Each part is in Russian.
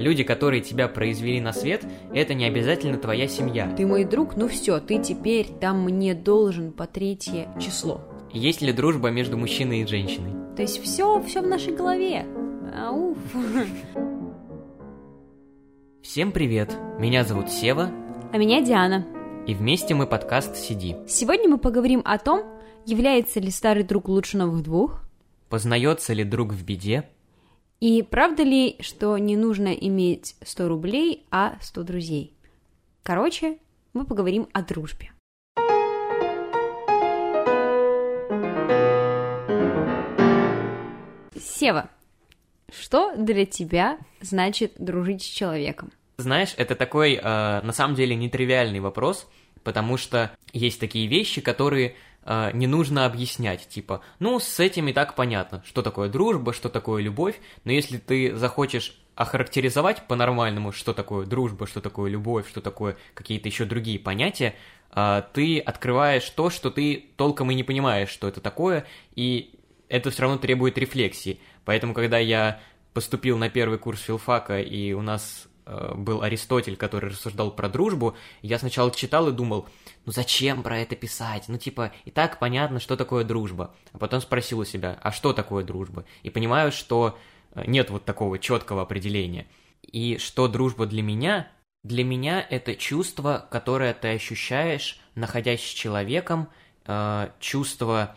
Люди, которые тебя произвели на свет, это не обязательно твоя семья. Ты мой друг, ну все, ты теперь там мне должен по третье число. Есть ли дружба между мужчиной и женщиной? То есть все, все в нашей голове. Ауф. Всем привет! Меня зовут Сева. А меня Диана. И вместе мы подкаст «Сиди». Сегодня мы поговорим о том, является ли старый друг лучше новых двух, Познается ли друг в беде? И правда ли, что не нужно иметь 100 рублей, а 100 друзей? Короче, мы поговорим о дружбе. Сева, что для тебя значит дружить с человеком? Знаешь, это такой, э, на самом деле, нетривиальный вопрос, потому что есть такие вещи, которые э, не нужно объяснять, типа, ну, с этим и так понятно, что такое дружба, что такое любовь, но если ты захочешь охарактеризовать по-нормальному, что такое дружба, что такое любовь, что такое какие-то еще другие понятия, э, ты открываешь то, что ты толком и не понимаешь, что это такое, и это все равно требует рефлексии. Поэтому, когда я поступил на первый курс филфака, и у нас был Аристотель, который рассуждал про дружбу, я сначала читал и думал, ну зачем про это писать? Ну типа, и так понятно, что такое дружба. А потом спросил у себя, а что такое дружба? И понимаю, что э, нет вот такого четкого определения. И что дружба для меня? Для меня это чувство, которое ты ощущаешь, находясь с человеком, э, чувство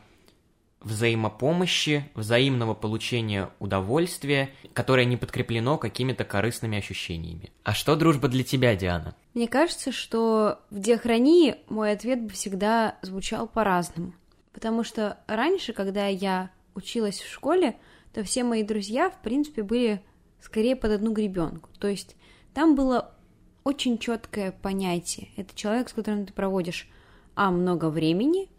взаимопомощи, взаимного получения удовольствия, которое не подкреплено какими-то корыстными ощущениями. А что дружба для тебя, Диана? Мне кажется, что в диахронии мой ответ бы всегда звучал по-разному. Потому что раньше, когда я училась в школе, то все мои друзья, в принципе, были скорее под одну гребенку. То есть там было очень четкое понятие. Это человек, с которым ты проводишь а много времени,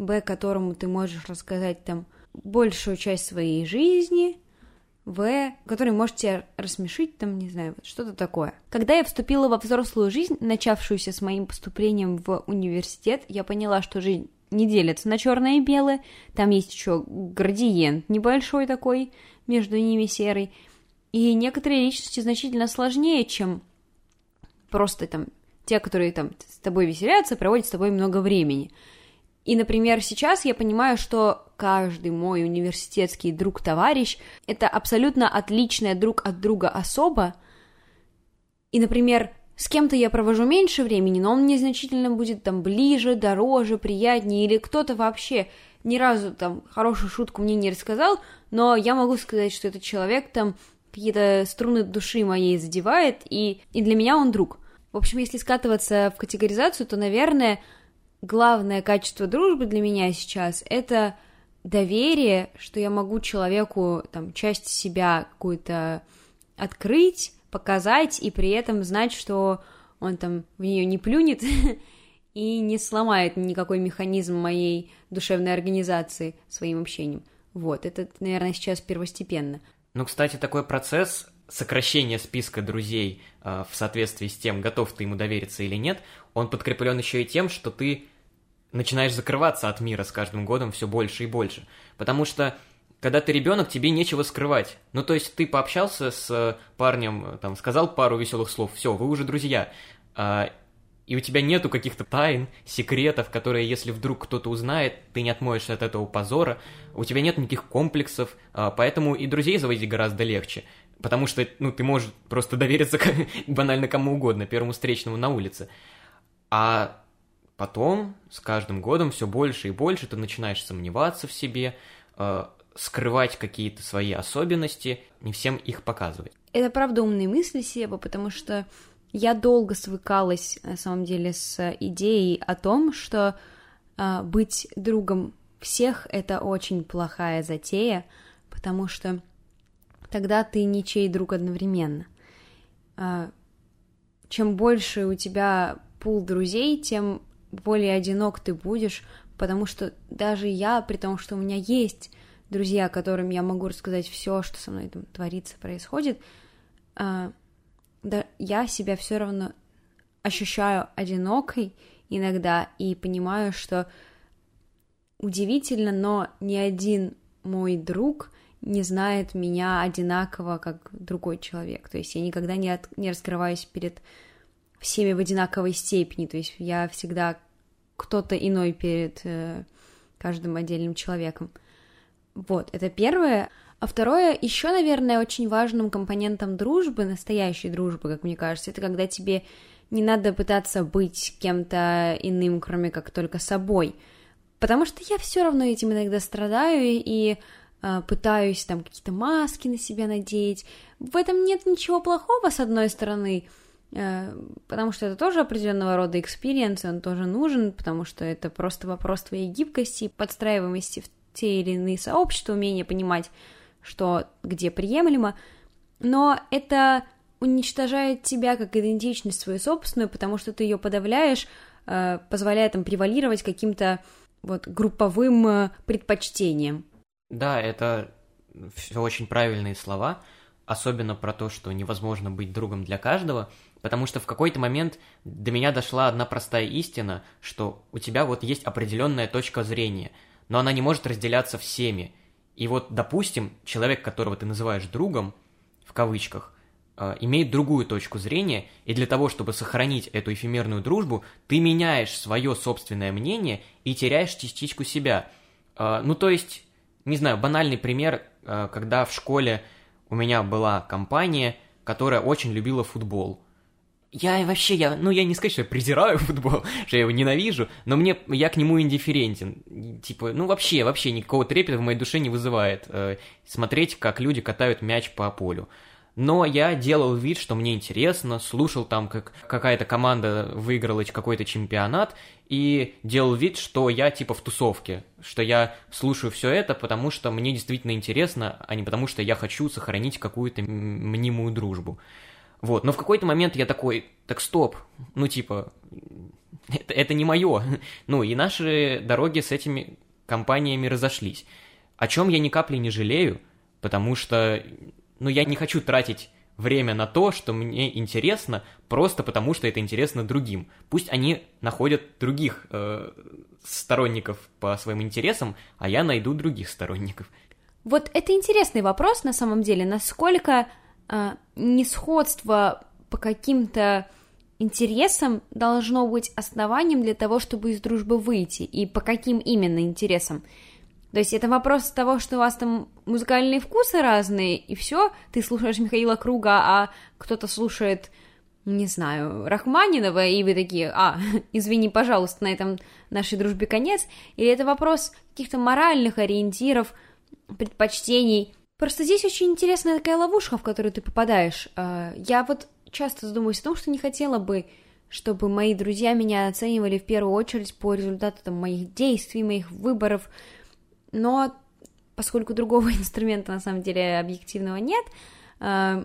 б которому ты можешь рассказать там большую часть своей жизни, в, который может тебя рассмешить, там, не знаю, что-то такое. Когда я вступила во взрослую жизнь, начавшуюся с моим поступлением в университет, я поняла, что жизнь не делится на черное и белое, там есть еще градиент небольшой такой, между ними серый, и некоторые личности значительно сложнее, чем просто там те, которые там с тобой веселятся, проводят с тобой много времени. И, например, сейчас я понимаю, что каждый мой университетский друг-товарищ — это абсолютно отличная друг от друга особа. И, например, с кем-то я провожу меньше времени, но он мне значительно будет там ближе, дороже, приятнее, или кто-то вообще ни разу там хорошую шутку мне не рассказал, но я могу сказать, что этот человек там какие-то струны души моей задевает, и, и для меня он друг. В общем, если скатываться в категоризацию, то, наверное, главное качество дружбы для меня сейчас — это доверие, что я могу человеку там часть себя какую-то открыть, показать, и при этом знать, что он там в нее не плюнет и не сломает никакой механизм моей душевной организации своим общением. Вот, это, наверное, сейчас первостепенно. Ну, кстати, такой процесс сокращения списка друзей э, в соответствии с тем, готов ты ему довериться или нет, он подкреплен еще и тем, что ты начинаешь закрываться от мира с каждым годом все больше и больше. Потому что когда ты ребенок, тебе нечего скрывать. Ну, то есть ты пообщался с парнем, там, сказал пару веселых слов, все, вы уже друзья. А, и у тебя нету каких-то тайн, секретов, которые, если вдруг кто-то узнает, ты не отмоешься от этого позора. У тебя нет никаких комплексов, а, поэтому и друзей заводить гораздо легче. Потому что, ну, ты можешь просто довериться банально кому угодно, первому встречному на улице. А Потом, с каждым годом, все больше и больше ты начинаешь сомневаться в себе, э, скрывать какие-то свои особенности, не всем их показывать. Это правда умные мысли, Себа, потому что я долго свыкалась, на самом деле, с идеей о том, что э, быть другом всех — это очень плохая затея, потому что тогда ты ничей друг одновременно. Э, чем больше у тебя пул друзей, тем более одинок ты будешь, потому что даже я, при том, что у меня есть друзья, которым я могу рассказать все, что со мной там творится, происходит, да, я себя все равно ощущаю одинокой иногда и понимаю, что удивительно, но ни один мой друг не знает меня одинаково, как другой человек. То есть я никогда не, от, не раскрываюсь перед всеми в одинаковой степени. То есть я всегда кто-то иной перед э, каждым отдельным человеком. Вот, это первое. А второе, еще, наверное, очень важным компонентом дружбы, настоящей дружбы, как мне кажется, это когда тебе не надо пытаться быть кем-то иным, кроме как только собой. Потому что я все равно этим иногда страдаю и пытаюсь там какие-то маски на себя надеть. В этом нет ничего плохого, с одной стороны, э, потому что это тоже определенного рода experience, он тоже нужен, потому что это просто вопрос твоей гибкости, подстраиваемости в те или иные сообщества, умение понимать, что где приемлемо. Но это уничтожает тебя как идентичность свою собственную, потому что ты ее подавляешь, э, позволяя там превалировать каким-то вот групповым э, предпочтением. Да, это все очень правильные слова, особенно про то, что невозможно быть другом для каждого, потому что в какой-то момент до меня дошла одна простая истина, что у тебя вот есть определенная точка зрения, но она не может разделяться всеми. И вот, допустим, человек, которого ты называешь другом, в кавычках, э, имеет другую точку зрения, и для того, чтобы сохранить эту эфемерную дружбу, ты меняешь свое собственное мнение и теряешь частичку себя. Э, ну, то есть, не знаю, банальный пример, э, когда в школе у меня была компания, которая очень любила футбол. Я вообще, я, ну я не сказать, что я презираю футбол, что я его ненавижу, но мне, я к нему индифферентен. Типа, ну вообще, вообще никакого трепета в моей душе не вызывает э, смотреть, как люди катают мяч по полю. Но я делал вид, что мне интересно, слушал там, как какая-то команда выиграла какой-то чемпионат, и делал вид, что я типа в тусовке, что я слушаю все это, потому что мне действительно интересно, а не потому что я хочу сохранить какую-то мнимую дружбу. Вот, но в какой-то момент я такой, так стоп, ну типа, это, это не мое. Ну и наши дороги с этими компаниями разошлись. О чем я ни капли не жалею, потому что, ну я не хочу тратить время на то, что мне интересно, просто потому что это интересно другим. Пусть они находят других э, сторонников по своим интересам, а я найду других сторонников. Вот это интересный вопрос на самом деле, насколько э, несходство по каким-то интересам должно быть основанием для того, чтобы из дружбы выйти, и по каким именно интересам. То есть это вопрос того, что у вас там музыкальные вкусы разные, и все, ты слушаешь Михаила Круга, а кто-то слушает, не знаю, Рахманинова, и вы такие, а, извини, пожалуйста, на этом нашей дружбе конец, или это вопрос каких-то моральных ориентиров, предпочтений. Просто здесь очень интересная такая ловушка, в которую ты попадаешь. А, я вот часто задумываюсь о том, что не хотела бы, чтобы мои друзья меня оценивали в первую очередь по результатам моих действий, моих выборов, но поскольку другого инструмента на самом деле объективного нет, э,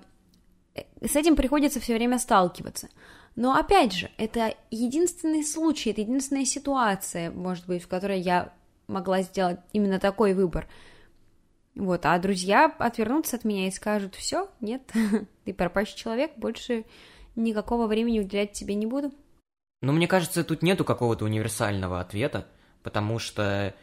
с этим приходится все время сталкиваться. Но опять же, это единственный случай, это единственная ситуация, может быть, в которой я могла сделать именно такой выбор. Вот, а друзья отвернутся от меня и скажут, все, нет, ты пропащий человек, больше никакого времени уделять тебе не буду. Ну, мне кажется, тут нету какого-то универсального ответа, потому что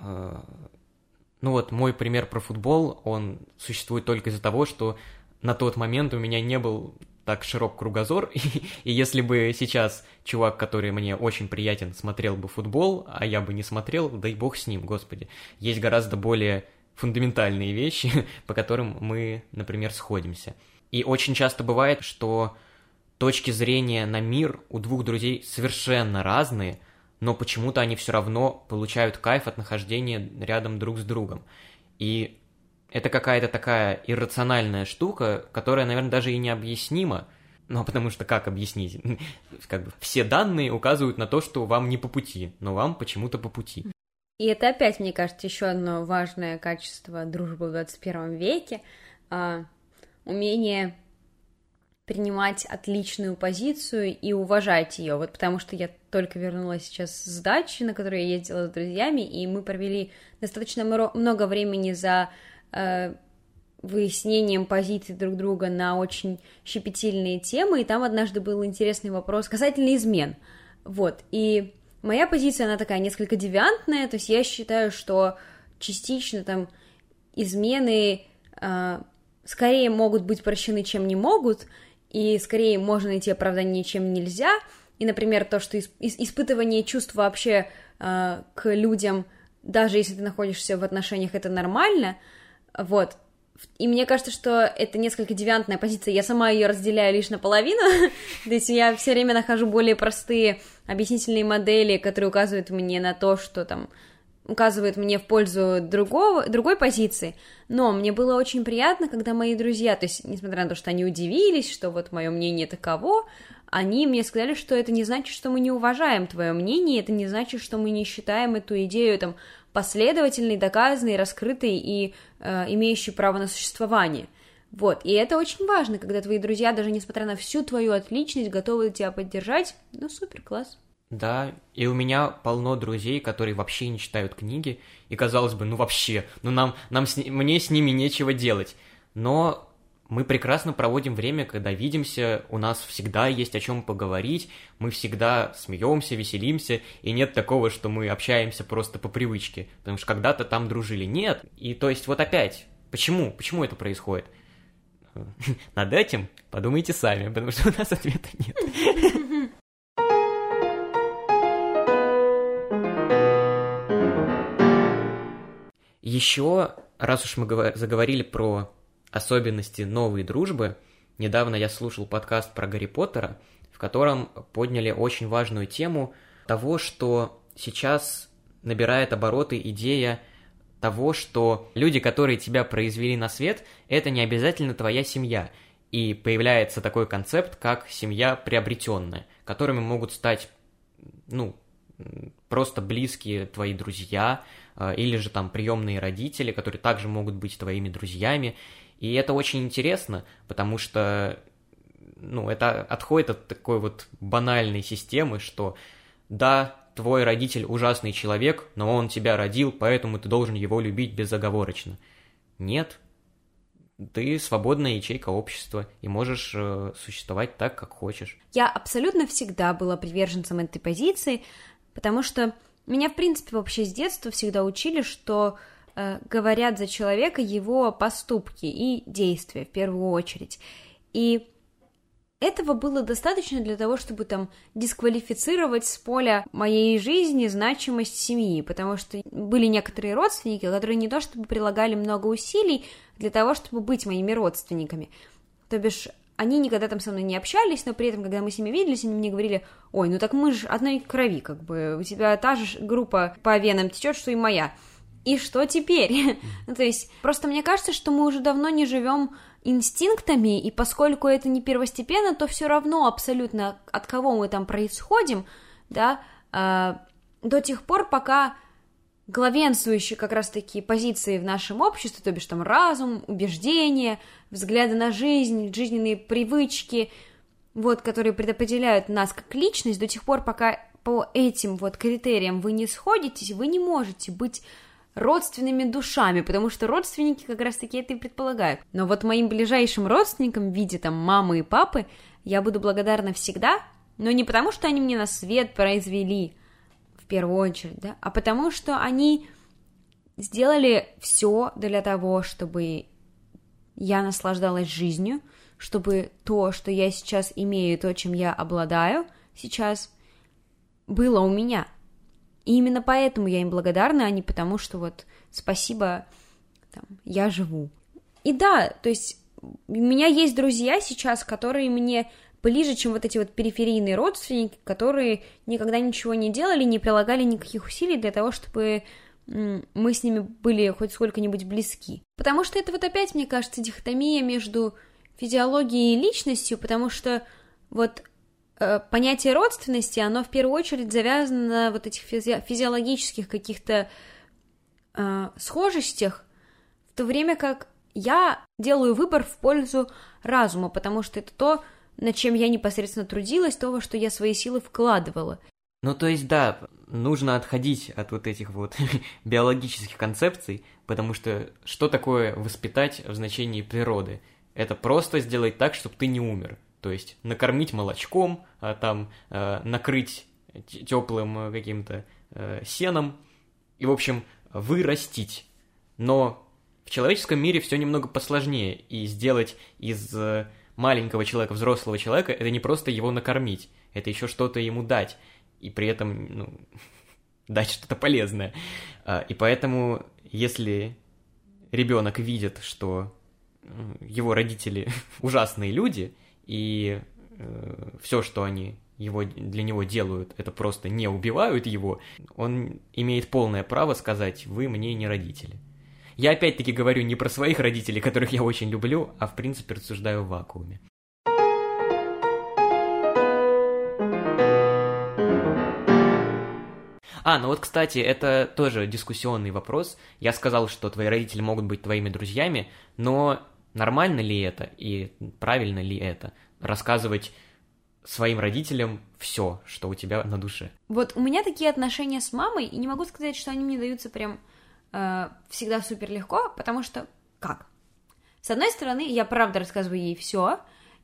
ну вот мой пример про футбол, он существует только из-за того, что на тот момент у меня не был так широк кругозор, и, и если бы сейчас чувак, который мне очень приятен, смотрел бы футбол, а я бы не смотрел, дай бог с ним, господи. Есть гораздо более фундаментальные вещи, по которым мы, например, сходимся. И очень часто бывает, что точки зрения на мир у двух друзей совершенно разные – но почему-то они все равно получают кайф от нахождения рядом друг с другом. И это какая-то такая иррациональная штука, которая, наверное, даже и необъяснима, ну, потому что как объяснить? как бы все данные указывают на то, что вам не по пути, но вам почему-то по пути. И это опять, мне кажется, еще одно важное качество дружбы в 21 веке. А, умение принимать отличную позицию и уважать ее. Вот потому что я только вернулась сейчас с дачи, на которую я ездила с друзьями, и мы провели достаточно много времени за э, выяснением позиций друг друга на очень щепетильные темы, и там однажды был интересный вопрос касательно измен. Вот, и моя позиция, она такая несколько девиантная, то есть я считаю, что частично там измены э, скорее могут быть прощены, чем не могут, и скорее можно найти оправдание, чем нельзя. И, например, то, что исп- испытывание чувств вообще э, к людям, даже если ты находишься в отношениях, это нормально. Вот. И мне кажется, что это несколько девиантная позиция. Я сама ее разделяю лишь наполовину. То есть я все время нахожу более простые объяснительные модели, которые указывают мне на то, что там указывают мне в пользу другого, другой позиции, но мне было очень приятно, когда мои друзья, то есть, несмотря на то, что они удивились, что вот мое мнение таково, они мне сказали, что это не значит, что мы не уважаем твое мнение, это не значит, что мы не считаем эту идею там последовательной, доказанной, раскрытой и э, имеющей право на существование. Вот, и это очень важно, когда твои друзья, даже несмотря на всю твою отличность, готовы тебя поддержать. Ну, супер, класс. Да, и у меня полно друзей, которые вообще не читают книги, и казалось бы, ну вообще, ну нам, нам с, мне с ними нечего делать. Но мы прекрасно проводим время, когда видимся, у нас всегда есть о чем поговорить, мы всегда смеемся, веселимся, и нет такого, что мы общаемся просто по привычке, потому что когда-то там дружили. Нет, и то есть вот опять, почему, почему это происходит? Над этим подумайте сами, потому что у нас ответа нет. Еще, раз уж мы заговорили про особенности новой дружбы, недавно я слушал подкаст про Гарри Поттера, в котором подняли очень важную тему того, что сейчас набирает обороты идея того, что люди, которые тебя произвели на свет, это не обязательно твоя семья. И появляется такой концепт, как семья приобретенная, которыми могут стать, ну, просто близкие твои друзья, или же там приемные родители, которые также могут быть твоими друзьями. И это очень интересно, потому что ну, это отходит от такой вот банальной системы, что да, твой родитель ужасный человек, но он тебя родил, поэтому ты должен его любить безоговорочно. Нет, ты свободная ячейка общества и можешь э, существовать так, как хочешь. Я абсолютно всегда была приверженцем этой позиции, потому что меня, в принципе, вообще с детства всегда учили, что э, говорят за человека его поступки и действия в первую очередь. И этого было достаточно для того, чтобы там дисквалифицировать с поля моей жизни значимость семьи, потому что были некоторые родственники, которые не то чтобы прилагали много усилий для того, чтобы быть моими родственниками. То бишь, они никогда там со мной не общались, но при этом, когда мы с ними виделись, они мне говорили, ой, ну так мы же одной крови, как бы, у тебя та же группа по венам течет, что и моя. И что теперь? ну, то есть, просто мне кажется, что мы уже давно не живем инстинктами, и поскольку это не первостепенно, то все равно абсолютно от кого мы там происходим, да, э, до тех пор, пока главенствующие как раз-таки позиции в нашем обществе, то бишь там разум, убеждения, взгляды на жизнь, жизненные привычки, вот, которые предопределяют нас как личность, до тех пор, пока по этим вот критериям вы не сходитесь, вы не можете быть родственными душами, потому что родственники как раз-таки это и предполагают. Но вот моим ближайшим родственникам в виде там мамы и папы я буду благодарна всегда, но не потому, что они мне на свет произвели, первую очередь, да, а потому что они сделали все для того, чтобы я наслаждалась жизнью, чтобы то, что я сейчас имею, то, чем я обладаю сейчас, было у меня. И именно поэтому я им благодарна, а не потому, что вот спасибо, там, я живу. И да, то есть у меня есть друзья сейчас, которые мне ближе, чем вот эти вот периферийные родственники, которые никогда ничего не делали, не прилагали никаких усилий для того, чтобы мы с ними были хоть сколько-нибудь близки. Потому что это вот опять, мне кажется, дихотомия между физиологией и личностью, потому что вот э, понятие родственности, оно в первую очередь завязано на вот этих физи- физиологических каких-то э, схожестях, в то время как я делаю выбор в пользу разума, потому что это то, над чем я непосредственно трудилась, того, что я свои силы вкладывала. Ну, то есть, да, нужно отходить от вот этих вот биологических концепций, потому что что такое воспитать в значении природы? Это просто сделать так, чтобы ты не умер. То есть накормить молочком, а там э, накрыть теплым э, каким-то э, сеном и, в общем, вырастить. Но В человеческом мире все немного посложнее, и сделать из э, маленького человека взрослого человека это не просто его накормить, это еще что-то ему дать, и при этом ну, дать что-то полезное. А, и поэтому, если ребенок видит, что его родители ужасные люди, и э, все, что они его, для него делают, это просто не убивают его, он имеет полное право сказать, вы мне не родители. Я опять-таки говорю не про своих родителей, которых я очень люблю, а в принципе рассуждаю в вакууме. А, ну вот, кстати, это тоже дискуссионный вопрос. Я сказал, что твои родители могут быть твоими друзьями, но нормально ли это и правильно ли это? Рассказывать своим родителям все, что у тебя на душе. Вот у меня такие отношения с мамой, и не могу сказать, что они мне даются прям э, всегда супер легко, потому что как? С одной стороны, я правда рассказываю ей все,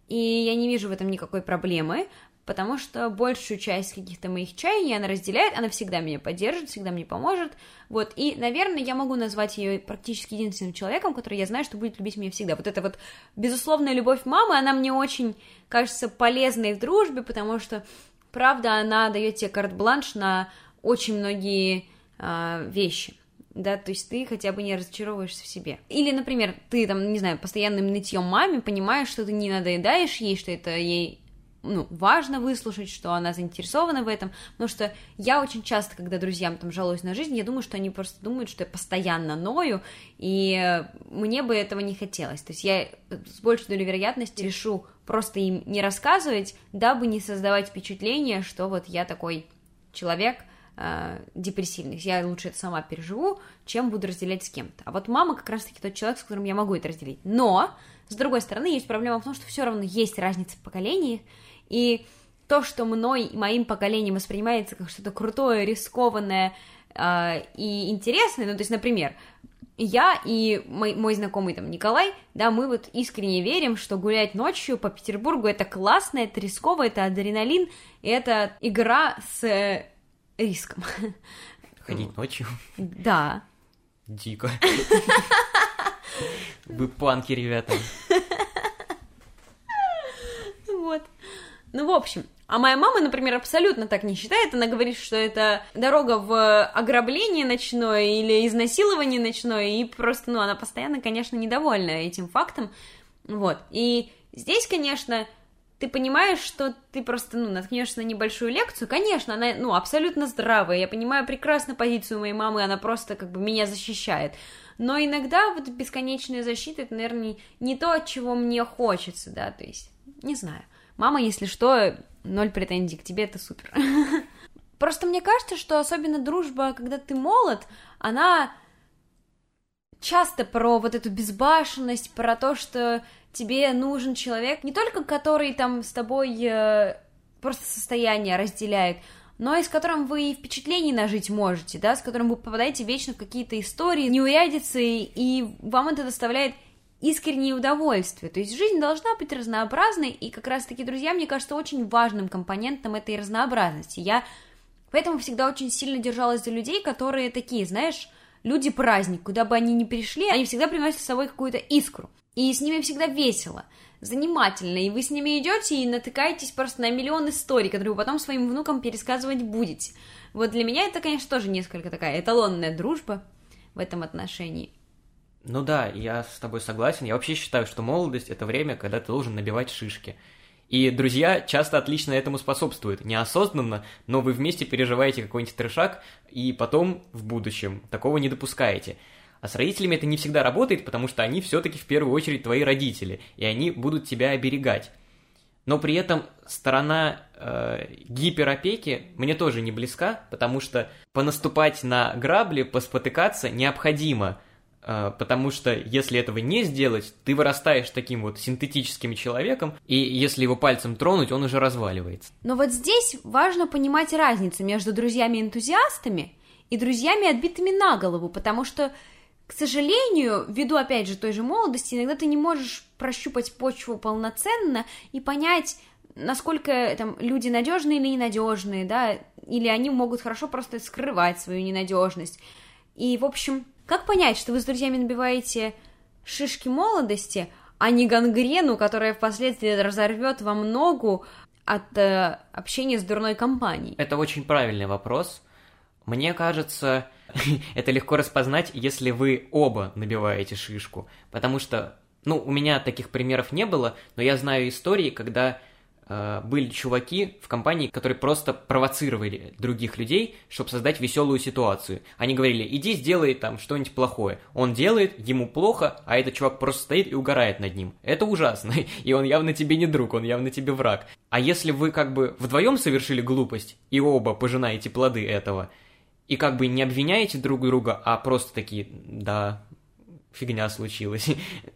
и я не вижу в этом никакой проблемы, потому что большую часть каких-то моих чаяний она разделяет, она всегда меня поддержит, всегда мне поможет, вот, и, наверное, я могу назвать ее практически единственным человеком, который я знаю, что будет любить меня всегда. Вот эта вот безусловная любовь мамы, она мне очень кажется полезной в дружбе, потому что, правда, она дает тебе карт-бланш на очень многие э, вещи да, то есть ты хотя бы не разочаровываешься в себе. Или, например, ты там, не знаю, постоянным нытьем маме понимаешь, что ты не надоедаешь ей, что это ей ну, важно выслушать, что она заинтересована в этом, потому что я очень часто, когда друзьям там жалуюсь на жизнь, я думаю, что они просто думают, что я постоянно ною, и мне бы этого не хотелось. То есть я с большей долей вероятности решу просто им не рассказывать, дабы не создавать впечатление, что вот я такой человек э, депрессивный. Я лучше это сама переживу, чем буду разделять с кем-то. А вот мама как раз-таки тот человек, с которым я могу это разделить. Но, с другой стороны, есть проблема в том, что все равно есть разница в поколении, и то, что мной и моим поколением воспринимается как что-то крутое, рискованное э, и интересное, ну, то есть, например, я и мой, мой знакомый там Николай, да, мы вот искренне верим, что гулять ночью по Петербургу это классно, это рисково, это адреналин, это игра с риском. Ходить ночью? Да. Дико. Вы панки, ребята. Вот. Ну, в общем, а моя мама, например, абсолютно так не считает. Она говорит, что это дорога в ограбление ночное или изнасилование ночное, и просто, ну, она постоянно, конечно, недовольна этим фактом. Вот. И здесь, конечно, ты понимаешь, что ты просто, ну, наткнешься на небольшую лекцию, конечно, она, ну, абсолютно здравая, я понимаю прекрасно позицию моей мамы, она просто, как бы, меня защищает, но иногда вот бесконечная защита, это, наверное, не то, чего мне хочется, да, то есть, не знаю, Мама, если что, ноль претензий к тебе, это супер. Просто мне кажется, что особенно дружба, когда ты молод, она часто про вот эту безбашенность, про то, что тебе нужен человек, не только который там с тобой э, просто состояние разделяет, но и с которым вы и впечатлений нажить можете, да, с которым вы попадаете вечно в какие-то истории, неурядицы, и вам это доставляет искреннее удовольствие. То есть жизнь должна быть разнообразной, и как раз-таки, друзья, мне кажется, очень важным компонентом этой разнообразности. Я поэтому всегда очень сильно держалась за людей, которые такие, знаешь, люди-праздник, куда бы они ни пришли, они всегда приносят с собой какую-то искру. И с ними всегда весело, занимательно, и вы с ними идете и натыкаетесь просто на миллион историй, которые вы потом своим внукам пересказывать будете. Вот для меня это, конечно, тоже несколько такая эталонная дружба в этом отношении. Ну да, я с тобой согласен. Я вообще считаю, что молодость — это время, когда ты должен набивать шишки. И друзья часто отлично этому способствуют. Неосознанно, но вы вместе переживаете какой-нибудь трешак, и потом в будущем такого не допускаете. А с родителями это не всегда работает, потому что они все-таки в первую очередь твои родители, и они будут тебя оберегать. Но при этом сторона э, гиперопеки мне тоже не близка, потому что понаступать на грабли, поспотыкаться необходимо – а, потому что если этого не сделать, ты вырастаешь таким вот синтетическим человеком, и если его пальцем тронуть, он уже разваливается. Но вот здесь важно понимать разницу между друзьями-энтузиастами и друзьями, отбитыми на голову, потому что, к сожалению, ввиду, опять же, той же молодости, иногда ты не можешь прощупать почву полноценно и понять, насколько там люди надежные или ненадежные, да, или они могут хорошо просто скрывать свою ненадежность. И, в общем, Как понять, что вы с друзьями набиваете шишки молодости, а не гангрену, которая впоследствии разорвет вам ногу от э, общения с дурной компанией? Это очень правильный вопрос. Мне кажется, это легко распознать, если вы оба набиваете шишку. Потому что, ну, у меня таких примеров не было, но я знаю истории, когда э, были чуваки в компании, которые просто провоцировали других людей, чтобы создать веселую ситуацию. Они говорили, иди сделай там что-нибудь плохое. Он делает, ему плохо, а этот чувак просто стоит и угорает над ним. Это ужасно, и он явно тебе не друг, он явно тебе враг. А если вы как бы вдвоем совершили глупость, и оба пожинаете плоды этого – и как бы не обвиняете друг друга, а просто такие, да, фигня случилась.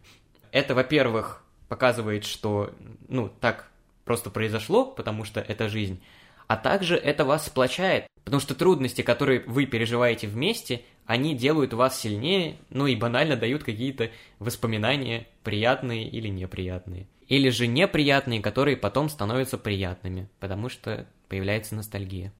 Это, во-первых, показывает, что, ну, так просто произошло, потому что это жизнь, а также это вас сплочает, потому что трудности, которые вы переживаете вместе, они делают вас сильнее, ну и банально дают какие-то воспоминания, приятные или неприятные. Или же неприятные, которые потом становятся приятными, потому что появляется ностальгия.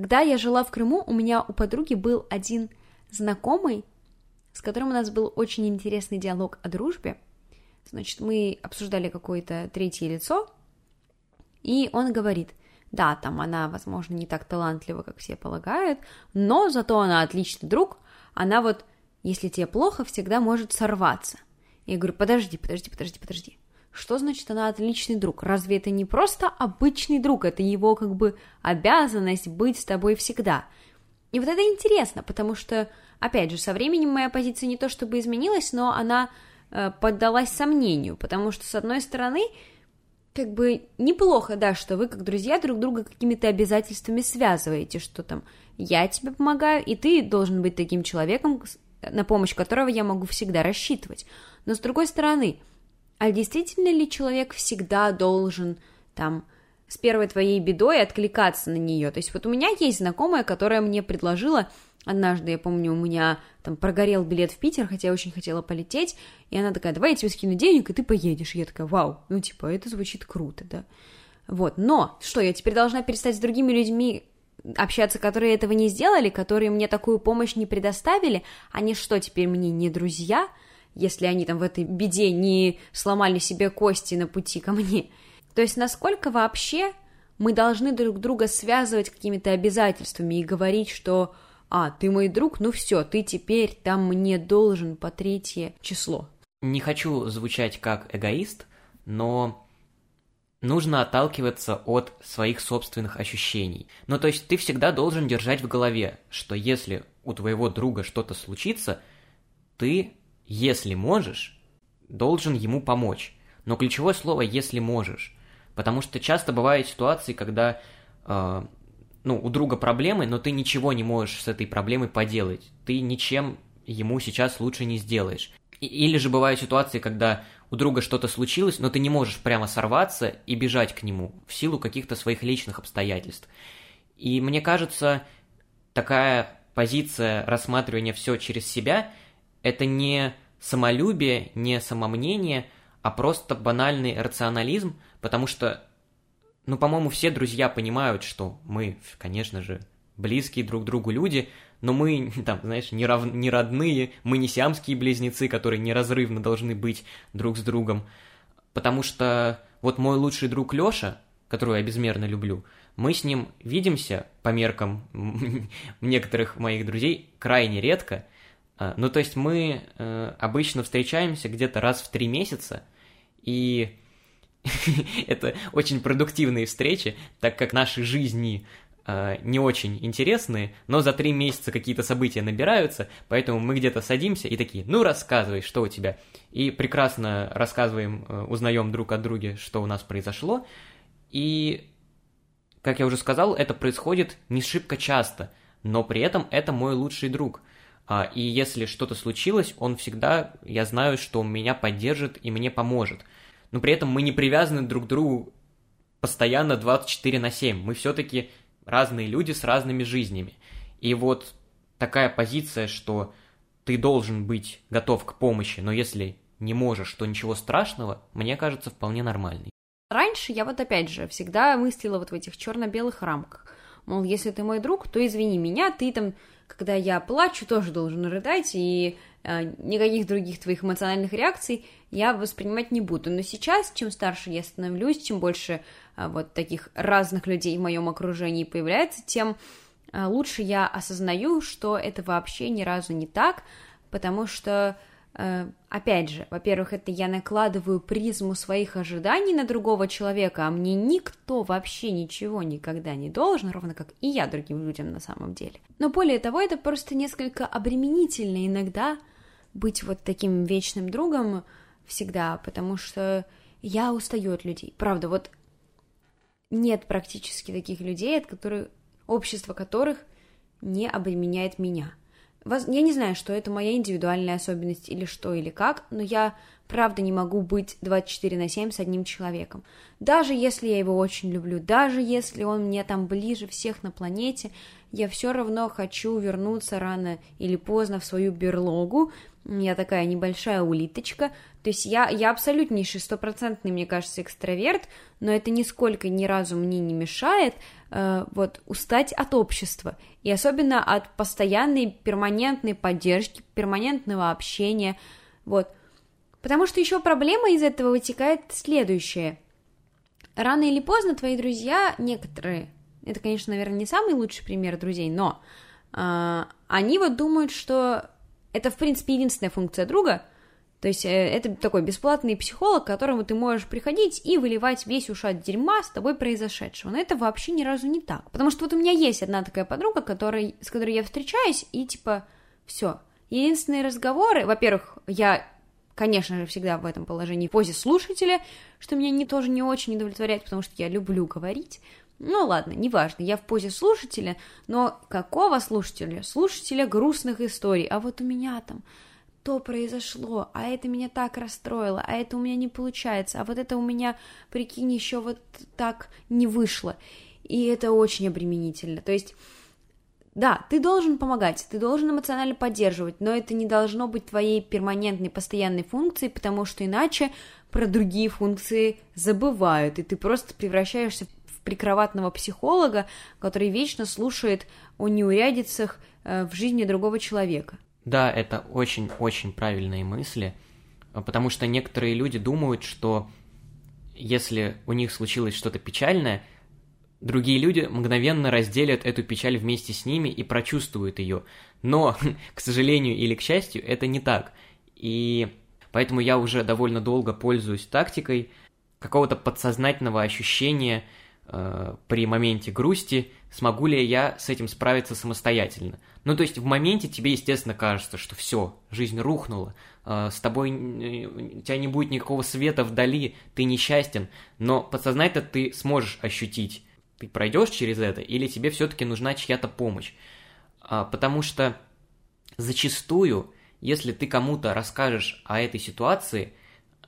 Когда я жила в Крыму, у меня у подруги был один знакомый, с которым у нас был очень интересный диалог о дружбе. Значит, мы обсуждали какое-то третье лицо, и он говорит, да, там она, возможно, не так талантлива, как все полагают, но зато она отличный друг, она вот, если тебе плохо, всегда может сорваться. Я говорю, подожди, подожди, подожди, подожди. Что значит она отличный друг? Разве это не просто обычный друг? Это его как бы обязанность быть с тобой всегда. И вот это интересно, потому что, опять же, со временем моя позиция не то чтобы изменилась, но она э, поддалась сомнению, потому что, с одной стороны, как бы неплохо, да, что вы как друзья друг друга какими-то обязательствами связываете, что там я тебе помогаю, и ты должен быть таким человеком, на помощь которого я могу всегда рассчитывать. Но с другой стороны, а действительно ли человек всегда должен там с первой твоей бедой откликаться на нее? То есть вот у меня есть знакомая, которая мне предложила Однажды, я помню, у меня там прогорел билет в Питер, хотя я очень хотела полететь, и она такая, давай я тебе скину денег, и ты поедешь. Я такая, вау, ну типа, это звучит круто, да. Вот, но что, я теперь должна перестать с другими людьми общаться, которые этого не сделали, которые мне такую помощь не предоставили, они что, теперь мне не друзья? Если они там в этой беде не сломали себе кости на пути ко мне. То есть насколько вообще мы должны друг друга связывать какими-то обязательствами и говорить, что «А, ты мой друг, ну все, ты теперь там мне должен по третье число». Не хочу звучать как эгоист, но нужно отталкиваться от своих собственных ощущений. Ну, то есть ты всегда должен держать в голове, что если у твоего друга что-то случится, ты если можешь, должен ему помочь. Но ключевое слово «если можешь», потому что часто бывают ситуации, когда э, ну, у друга проблемы, но ты ничего не можешь с этой проблемой поделать. Ты ничем ему сейчас лучше не сделаешь. Или же бывают ситуации, когда у друга что-то случилось, но ты не можешь прямо сорваться и бежать к нему в силу каких-то своих личных обстоятельств. И мне кажется, такая позиция рассматривания все через себя – это не самолюбие, не самомнение, а просто банальный рационализм, потому что, ну, по-моему, все друзья понимают, что мы, конечно же, близкие друг другу люди, но мы, там, знаешь, не, рав... не родные, мы не сиамские близнецы, которые неразрывно должны быть друг с другом. Потому что вот мой лучший друг Лёша, которого я безмерно люблю, мы с ним видимся по меркам некоторых моих друзей крайне редко, ну, то есть мы э, обычно встречаемся где-то раз в три месяца, и это очень продуктивные встречи, так как наши жизни э, не очень интересные, но за три месяца какие-то события набираются, поэтому мы где-то садимся и такие, ну, рассказывай, что у тебя. И прекрасно рассказываем, э, узнаем друг от друга, что у нас произошло, и, как я уже сказал, это происходит не шибко часто, но при этом это мой лучший друг – а, и если что-то случилось, он всегда, я знаю, что меня поддержит и мне поможет. Но при этом мы не привязаны друг к другу постоянно 24 на 7. Мы все-таки разные люди с разными жизнями. И вот такая позиция, что ты должен быть готов к помощи, но если не можешь, то ничего страшного, мне кажется вполне нормальной. Раньше я вот опять же всегда мыслила вот в этих черно-белых рамках. Мол, если ты мой друг, то извини меня, ты там, когда я плачу, тоже должен рыдать, и э, никаких других твоих эмоциональных реакций я воспринимать не буду. Но сейчас, чем старше я становлюсь, чем больше э, вот таких разных людей в моем окружении появляется, тем э, лучше я осознаю, что это вообще ни разу не так, потому что опять же, во-первых, это я накладываю призму своих ожиданий на другого человека, а мне никто вообще ничего никогда не должен, ровно как и я другим людям на самом деле. Но более того, это просто несколько обременительно иногда быть вот таким вечным другом всегда, потому что я устаю от людей. Правда, вот нет практически таких людей, от которых общество которых не обременяет меня. Я не знаю, что это моя индивидуальная особенность или что, или как, но я правда не могу быть 24 на 7 с одним человеком. Даже если я его очень люблю, даже если он мне там ближе всех на планете, я все равно хочу вернуться рано или поздно в свою берлогу. Я такая небольшая улиточка. То есть я, я абсолютнейший, стопроцентный, мне кажется, экстраверт, но это нисколько ни разу мне не мешает э, вот устать от общества. И особенно от постоянной перманентной поддержки, перманентного общения. Вот. Потому что еще проблема из этого вытекает следующее. Рано или поздно твои друзья, некоторые, это, конечно, наверное, не самый лучший пример друзей, но э, они вот думают, что это, в принципе, единственная функция друга, то есть э, это такой бесплатный психолог, к которому ты можешь приходить и выливать весь ушат дерьма с тобой произошедшего. Но это вообще ни разу не так. Потому что вот у меня есть одна такая подруга, которой, с которой я встречаюсь, и типа все. Единственные разговоры, во-первых, я конечно же, всегда в этом положении в позе слушателя, что меня не, тоже не очень удовлетворяет, потому что я люблю говорить. Ну ладно, неважно, я в позе слушателя, но какого слушателя? Слушателя грустных историй. А вот у меня там то произошло, а это меня так расстроило, а это у меня не получается, а вот это у меня, прикинь, еще вот так не вышло. И это очень обременительно. То есть да, ты должен помогать, ты должен эмоционально поддерживать, но это не должно быть твоей перманентной, постоянной функцией, потому что иначе про другие функции забывают, и ты просто превращаешься в прикроватного психолога, который вечно слушает о неурядицах э, в жизни другого человека. Да, это очень-очень правильные мысли, потому что некоторые люди думают, что если у них случилось что-то печальное, Другие люди мгновенно разделят эту печаль вместе с ними и прочувствуют ее. Но, к сожалению или к счастью, это не так. И поэтому я уже довольно долго пользуюсь тактикой какого-то подсознательного ощущения э, при моменте грусти, смогу ли я с этим справиться самостоятельно. Ну, то есть в моменте тебе, естественно, кажется, что все, жизнь рухнула, э, с тобой э, тебя не будет никакого света вдали, ты несчастен, но подсознательно ты сможешь ощутить ты пройдешь через это, или тебе все-таки нужна чья-то помощь. А, потому что зачастую, если ты кому-то расскажешь о этой ситуации,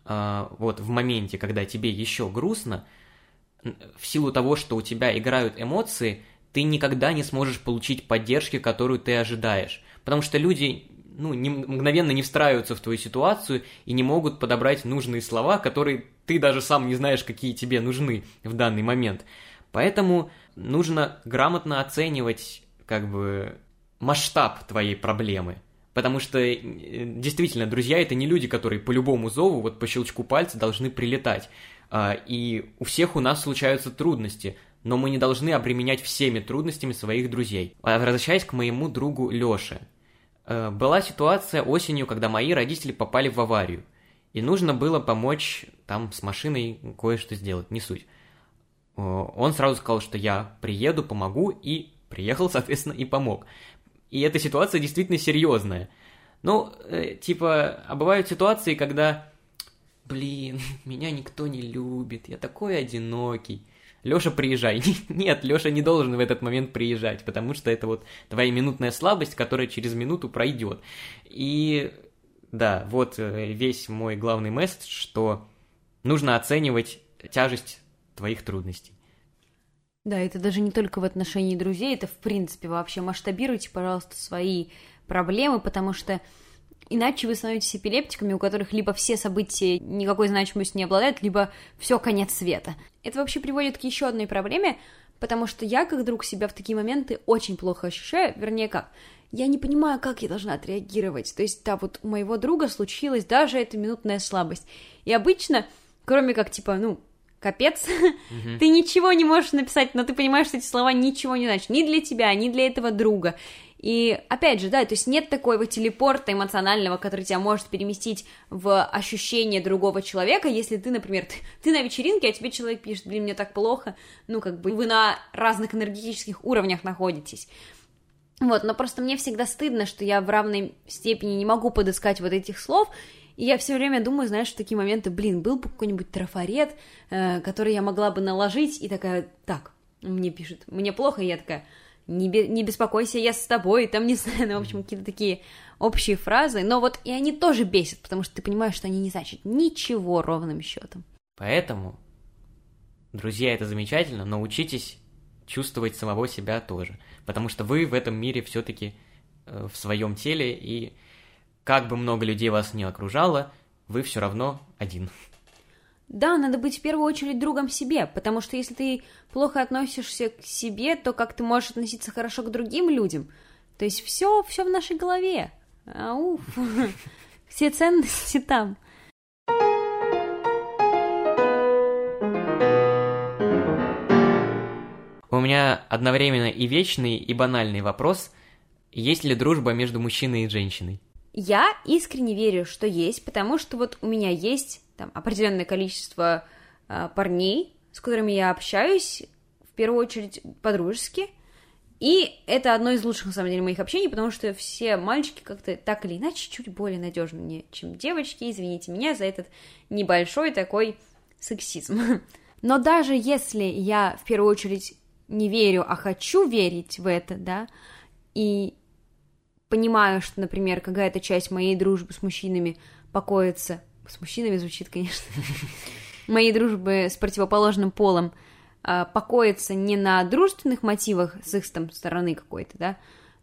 а, вот в моменте, когда тебе еще грустно, в силу того, что у тебя играют эмоции, ты никогда не сможешь получить поддержки, которую ты ожидаешь. Потому что люди ну, не, мгновенно не встраиваются в твою ситуацию и не могут подобрать нужные слова, которые ты даже сам не знаешь, какие тебе нужны в данный момент. Поэтому нужно грамотно оценивать как бы масштаб твоей проблемы. Потому что э, действительно, друзья это не люди, которые по любому зову, вот по щелчку пальца должны прилетать. А, и у всех у нас случаются трудности, но мы не должны обременять всеми трудностями своих друзей. Возвращаясь к моему другу Лёше. Э, была ситуация осенью, когда мои родители попали в аварию. И нужно было помочь там с машиной кое-что сделать, не суть. Э, он сразу сказал, что я приеду, помогу, и приехал, соответственно, и помог. И эта ситуация действительно серьезная. Ну, э, типа, а бывают ситуации, когда, блин, меня никто не любит, я такой одинокий. Лёша, приезжай. Нет, Лёша не должен в этот момент приезжать, потому что это вот твоя минутная слабость, которая через минуту пройдет. И да, вот э, весь мой главный месседж, что нужно оценивать тяжесть твоих трудностей. Да, это даже не только в отношении друзей, это в принципе вообще масштабируйте, пожалуйста, свои проблемы, потому что Иначе вы становитесь эпилептиками, у которых либо все события никакой значимости не обладают, либо все конец света. Это вообще приводит к еще одной проблеме, потому что я, как друг, себя в такие моменты очень плохо ощущаю, вернее как, я не понимаю, как я должна отреагировать. То есть, да, вот у моего друга случилась даже эта минутная слабость. И обычно, кроме как, типа, ну, капец, ты ничего не можешь написать, но ты понимаешь, что эти слова ничего не значат ни для тебя, ни для этого друга. И опять же, да, то есть нет такого телепорта эмоционального, который тебя может переместить в ощущение другого человека, если ты, например, ты, ты на вечеринке, а тебе человек пишет, блин, мне так плохо, ну, как бы вы на разных энергетических уровнях находитесь. Вот, но просто мне всегда стыдно, что я в равной степени не могу подыскать вот этих слов, и я все время думаю, знаешь, в такие моменты, блин, был бы какой-нибудь трафарет, э, который я могла бы наложить, и такая, так, мне пишет, мне плохо, и я такая, не, бе- не беспокойся, я с тобой, там, не знаю, ну, в общем, какие-то такие общие фразы, но вот и они тоже бесят, потому что ты понимаешь, что они не значат ничего ровным счетом. Поэтому, друзья, это замечательно, но учитесь чувствовать самого себя тоже, потому что вы в этом мире все-таки э, в своем теле, и как бы много людей вас не окружало, вы все равно один. Да, надо быть в первую очередь другом себе, потому что если ты плохо относишься к себе, то как ты можешь относиться хорошо к другим людям? То есть все, все в нашей голове. Ауф. Все ценности там. У меня одновременно и вечный, и банальный вопрос. Есть ли дружба между мужчиной и женщиной? Я искренне верю, что есть, потому что вот у меня есть там определенное количество э, парней, с которыми я общаюсь, в первую очередь по-дружески, и это одно из лучших, на самом деле, моих общений, потому что все мальчики как-то так или иначе чуть более надежнее, чем девочки. Извините меня за этот небольшой такой сексизм. Но даже если я в первую очередь не верю, а хочу верить в это, да, и понимаю, что, например, какая-то часть моей дружбы с мужчинами покоится с мужчинами звучит, конечно, моей дружбы с противоположным полом а, покоится не на дружественных мотивах с их там стороны какой-то, да,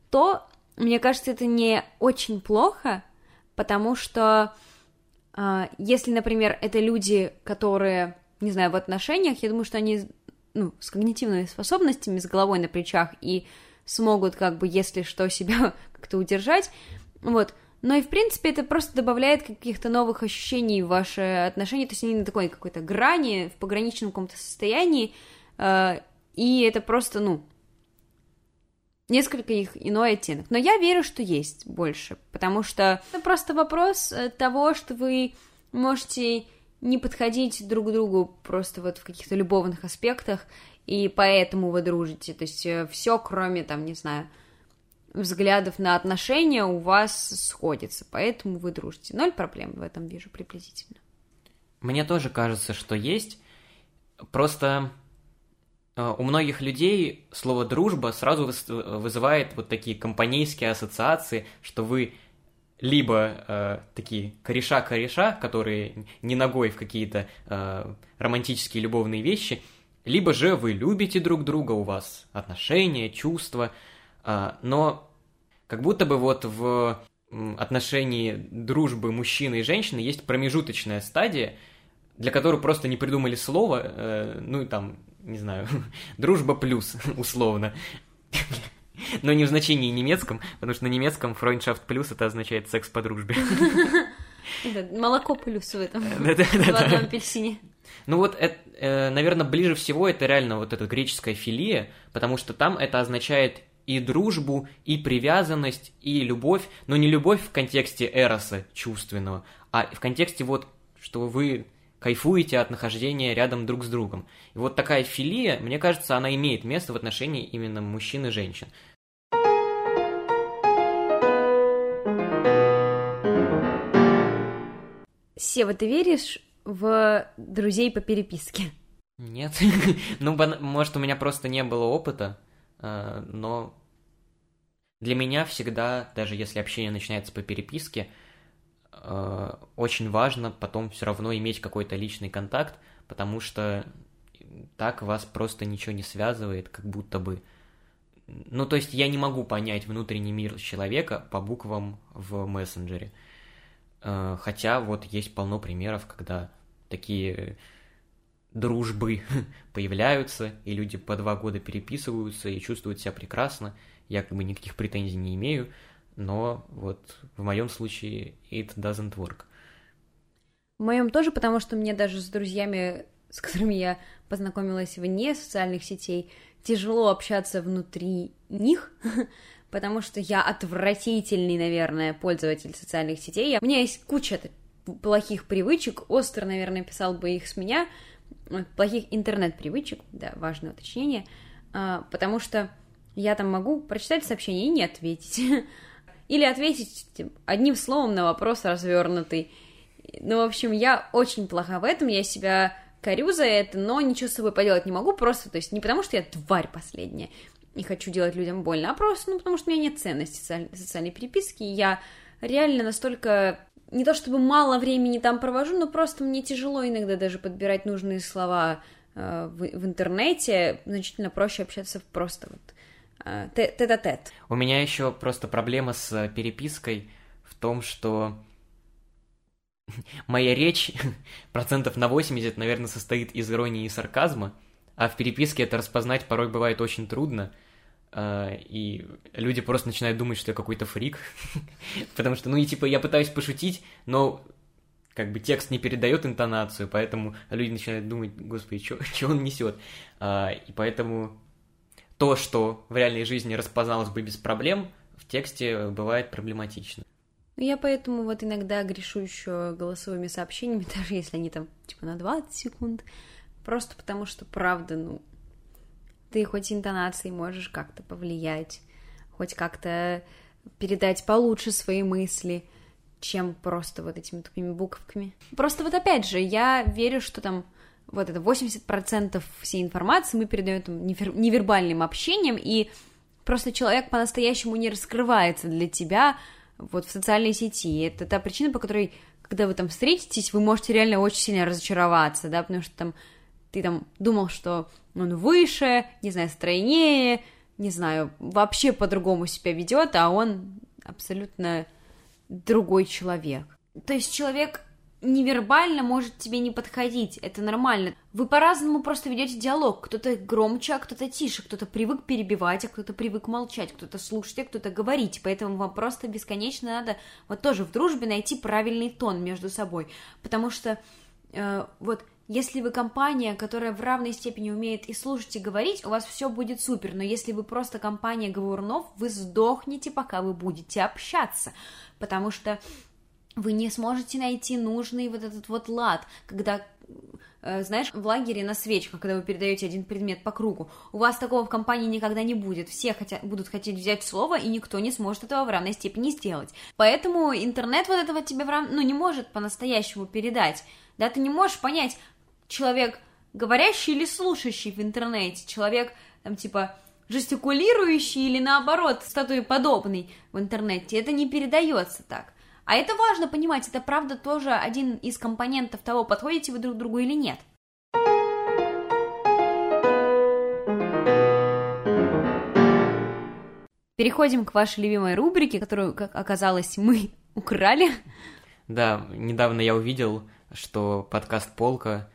то, мне кажется, это не очень плохо, потому что а, если, например, это люди, которые, не знаю, в отношениях, я думаю, что они, ну, с когнитивными способностями, с головой на плечах и смогут, как бы, если что, себя как-то удержать, вот, но и, в принципе, это просто добавляет каких-то новых ощущений в ваши отношения, то есть они на такой какой-то грани, в пограничном каком-то состоянии, э, и это просто, ну, несколько их иной оттенок. Но я верю, что есть больше, потому что это просто вопрос э, того, что вы можете не подходить друг к другу просто вот в каких-то любовных аспектах, и поэтому вы дружите. То есть э, все, кроме, там, не знаю, взглядов на отношения у вас сходится, поэтому вы дружите. Ноль проблем в этом вижу приблизительно. Мне тоже кажется, что есть. Просто э, у многих людей слово «дружба» сразу вызывает вот такие компанейские ассоциации, что вы либо э, такие кореша-кореша, которые не ногой в какие-то э, романтические любовные вещи, либо же вы любите друг друга, у вас отношения, чувства – но как будто бы вот в отношении дружбы мужчины и женщины есть промежуточная стадия, для которой просто не придумали слово, э, ну и там, не знаю, дружба плюс, условно. Но не в значении немецком, потому что на немецком Freundschaft плюс это означает секс по дружбе. Молоко плюс в этом золотом апельсине. Ну вот, э, наверное, ближе всего это реально вот эта греческая филия, потому что там это означает и дружбу, и привязанность, и любовь, но не любовь в контексте эроса чувственного, а в контексте вот, что вы кайфуете от нахождения рядом друг с другом. И вот такая филия, мне кажется, она имеет место в отношении именно мужчин и женщин. Сева, ты веришь в друзей по переписке? Нет. ну, может, у меня просто не было опыта, э, но для меня всегда, даже если общение начинается по переписке, э, очень важно потом все равно иметь какой-то личный контакт, потому что так вас просто ничего не связывает, как будто бы. Ну, то есть я не могу понять внутренний мир человека по буквам в мессенджере. Э, хотя вот есть полно примеров, когда такие дружбы появляются, и люди по два года переписываются и чувствуют себя прекрасно. Я как бы никаких претензий не имею, но вот в моем случае it doesn't work. В моем тоже, потому что мне даже с друзьями, с которыми я познакомилась вне социальных сетей, тяжело общаться внутри них, потому что я отвратительный, наверное, пользователь социальных сетей. У меня есть куча плохих привычек, Остер, наверное, писал бы их с меня, плохих интернет-привычек, да, важное уточнение, а, потому что я там могу прочитать сообщение и не ответить. Или ответить одним словом на вопрос развернутый. Ну, в общем, я очень плоха в этом, я себя корю за это, но ничего с собой поделать не могу, просто, то есть не потому, что я тварь последняя и хочу делать людям больно, а просто, ну, потому что у меня нет ценности социальной, переписки, и я реально настолько не то чтобы мало времени там провожу, но просто мне тяжело иногда даже подбирать нужные слова э, в, в интернете, значительно проще общаться просто вот тет-а-тет. У меня еще просто проблема с перепиской в том, что моя речь процентов на 80, наверное, состоит из иронии и сарказма, а в переписке это распознать порой бывает очень трудно, а, и люди просто начинают думать, что я какой-то фрик, потому что, ну и типа я пытаюсь пошутить, но как бы текст не передает интонацию, поэтому люди начинают думать, господи, что он несет, а, и поэтому то, что в реальной жизни распозналось бы без проблем, в тексте бывает проблематично. Ну, я поэтому вот иногда грешу еще голосовыми сообщениями, даже если они там типа на 20 секунд, просто потому что, правда, ну, ты хоть интонацией можешь как-то повлиять, хоть как-то передать получше свои мысли, чем просто вот этими тупыми буковками. Просто вот опять же, я верю, что там вот это 80% всей информации мы передаем там, невербальным общением, и просто человек по-настоящему не раскрывается для тебя, вот в социальной сети. Это та причина, по которой, когда вы там встретитесь, вы можете реально очень сильно разочароваться, да, потому что там ты там думал, что он выше, не знаю, стройнее, не знаю, вообще по-другому себя ведет, а он абсолютно другой человек. То есть человек невербально может тебе не подходить, это нормально. Вы по-разному просто ведете диалог. Кто-то громче, а кто-то тише, кто-то привык перебивать, а кто-то привык молчать, кто-то слушать, а кто-то говорить. Поэтому вам просто бесконечно надо вот тоже в дружбе найти правильный тон между собой. Потому что э, вот если вы компания, которая в равной степени умеет и слушать, и говорить, у вас все будет супер. Но если вы просто компания говорунов, вы сдохнете, пока вы будете общаться. Потому что вы не сможете найти нужный вот этот вот лад, когда э, знаешь, в лагере на свечках, когда вы передаете один предмет по кругу, у вас такого в компании никогда не будет. Все хотят, будут хотеть взять слово, и никто не сможет этого в равной степени сделать. Поэтому интернет вот этого тебе в рав... ну, не может по-настоящему передать. Да, ты не можешь понять, человек говорящий или слушающий в интернете, человек, там, типа, жестикулирующий или, наоборот, статуеподобный в интернете. Это не передается так. А это важно понимать, это правда тоже один из компонентов того, подходите вы друг другу или нет. Переходим к вашей любимой рубрике, которую, как оказалось, мы украли. Да, недавно я увидел, что подкаст «Полка»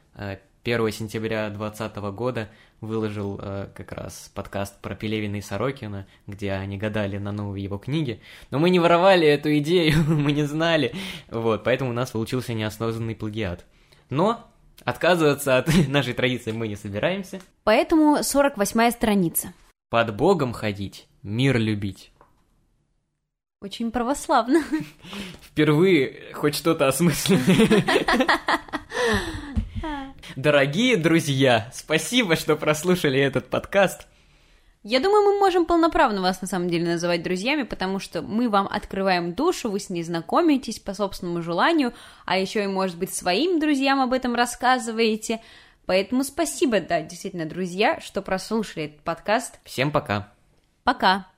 1 э, сентября 2020 года выложил э, как раз подкаст про Пелевина и Сорокина, где они гадали на новые его книги. Но мы не воровали эту идею, мы не знали. Вот, поэтому у нас получился неосознанный плагиат. Но отказываться от нашей традиции мы не собираемся. Поэтому 48-я страница. Под Богом ходить, мир любить. Очень православно. Впервые хоть что-то осмысленное. Дорогие друзья, спасибо, что прослушали этот подкаст. Я думаю, мы можем полноправно вас на самом деле называть друзьями, потому что мы вам открываем душу, вы с ней знакомитесь по собственному желанию, а еще и, может быть, своим друзьям об этом рассказываете. Поэтому спасибо, да, действительно, друзья, что прослушали этот подкаст. Всем пока. Пока.